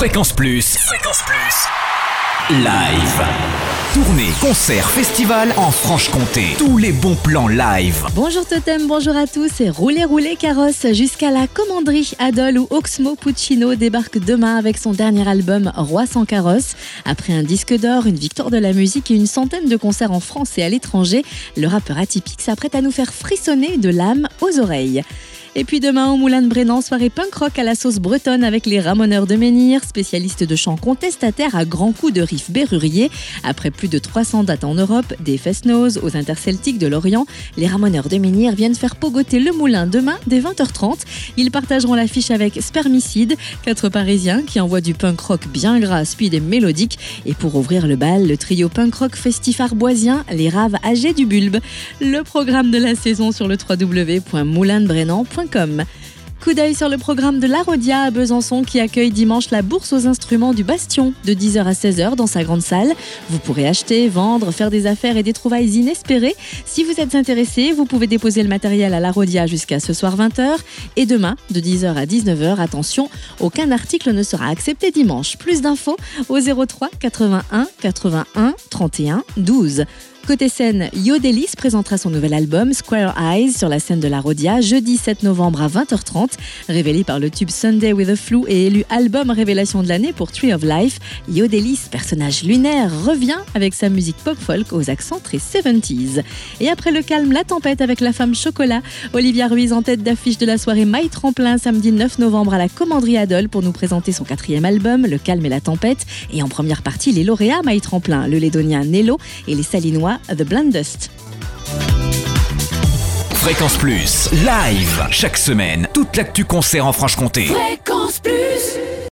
Fréquence Plus. Fréquence Plus. Live. Tournée, concert, festival en Franche-Comté. Tous les bons plans live. Bonjour Totem, bonjour à tous et roulez roulez carrosse jusqu'à la commanderie Adol où Oxmo Puccino débarque demain avec son dernier album Roi sans carrosse. Après un disque d'or, une victoire de la musique et une centaine de concerts en France et à l'étranger, le rappeur atypique s'apprête à nous faire frissonner de l'âme aux oreilles. Et puis demain au Moulin de Brennan, soirée punk rock à la sauce bretonne avec les Ramoneurs de Menhir, spécialistes de chants contestataires à grands coups de riff berrurier. Après plus de 300 dates en Europe, des Fest-Noz aux Interceltiques de Lorient, les Ramoneurs de Menhir viennent faire pogoter le moulin demain dès 20h30. Ils partageront l'affiche avec Spermicide, quatre Parisiens qui envoient du punk rock bien gras, speed et mélodique. Et pour ouvrir le bal, le trio punk rock festif arboisien, les Raves âgés du Bulbe. Le programme de la saison sur le Coup d'œil sur le programme de l'Arodia à Besançon qui accueille dimanche la bourse aux instruments du Bastion de 10h à 16h dans sa grande salle. Vous pourrez acheter, vendre, faire des affaires et des trouvailles inespérées. Si vous êtes intéressé, vous pouvez déposer le matériel à l'Arodia jusqu'à ce soir 20h et demain de 10h à 19h. Attention, aucun article ne sera accepté dimanche. Plus d'infos au 03 81 81 31 12. Côté scène, Yodelis présentera son nouvel album Square Eyes sur la scène de la Rodia jeudi 7 novembre à 20h30. Révélé par le tube Sunday with a Flu et élu album révélation de l'année pour Tree of Life, Yodelis, personnage lunaire, revient avec sa musique pop-folk aux accents très 70s. Et après le calme, la tempête avec la femme chocolat, Olivia Ruiz en tête d'affiche de la soirée My Tremplin samedi 9 novembre à la Commanderie Adol pour nous présenter son quatrième album, Le calme et la tempête. Et en première partie, les lauréats My Tremplin, le Lédonien Nello et les Salinois The Blandest. Fréquence Plus. Live. Chaque semaine, toute l'actu concert en Franche-Comté. Fréquence Plus